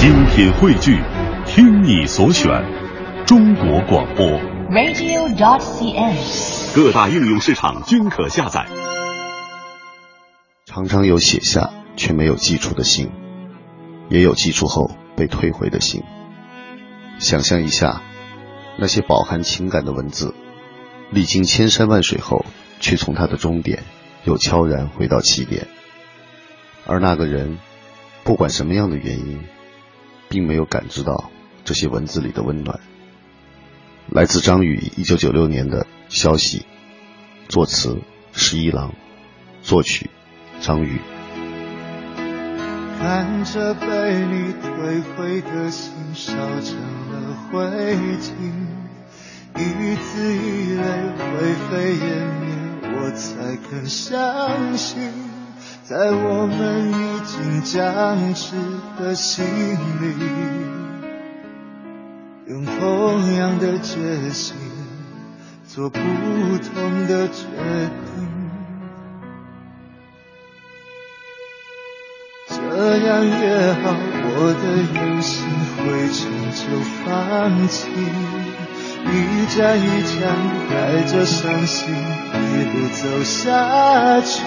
精品汇聚，听你所选，中国广播。radio.dot.cn，。各大应用市场均可下载。常常有写下却没有寄出的信，也有寄出后被退回的信。想象一下，那些饱含情感的文字，历经千山万水后，却从它的终点又悄然回到起点。而那个人，不管什么样的原因，并没有感知到这些文字里的温暖。来自张宇一九九六年的消息，作词十一郎，作曲张宇。看着被你退回的心烧成了灰烬，一字一泪灰飞烟灭，我才肯相信，在我们已经僵持的心里，用同样的决心做不同的决定。这样也好，我的原心灰尘就放弃，一站一站带着伤心一路走下去，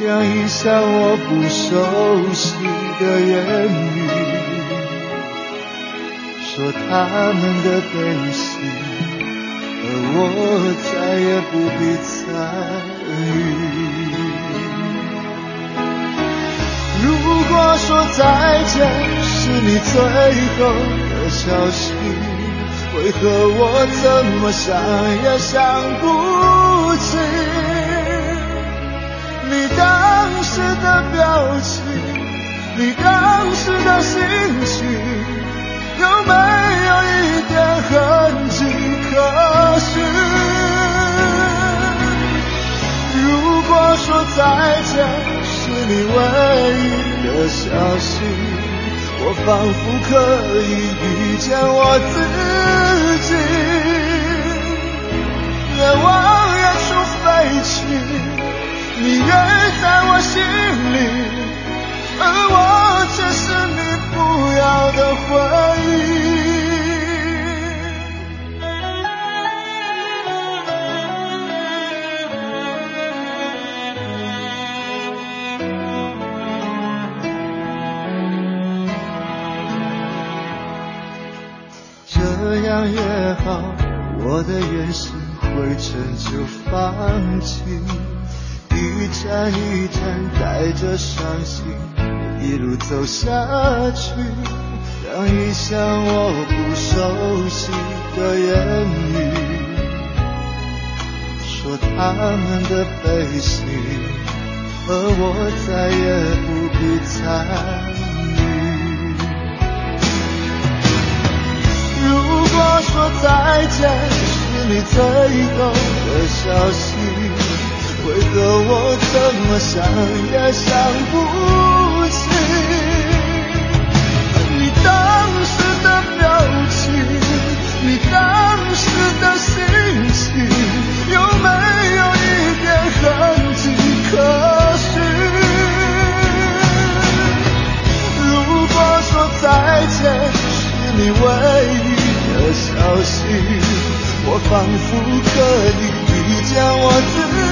让一下我不熟悉的言语，说他们的悲喜，而我再也不必参与。如果说再见是你最后的消息，为何我怎么想也想不起时的表情，你当时的心情，有没有一点痕迹可寻？如果说再见。是你唯一的消息，我仿佛可以遇见我自己你远在我心里，而我却是你不要的回忆。这样也好，我的原心灰尘就放弃，一站一站带着伤心一路走下去，让一向我不熟悉的言语，说他们的悲喜，而我再也不必参与。如果说再见是你最后的消息，为何我怎么想也想不起你当时的表情，你当时的心情，有没有一点痕迹可寻？如果说再见是你唯一的消息，我仿佛可以遇见我自己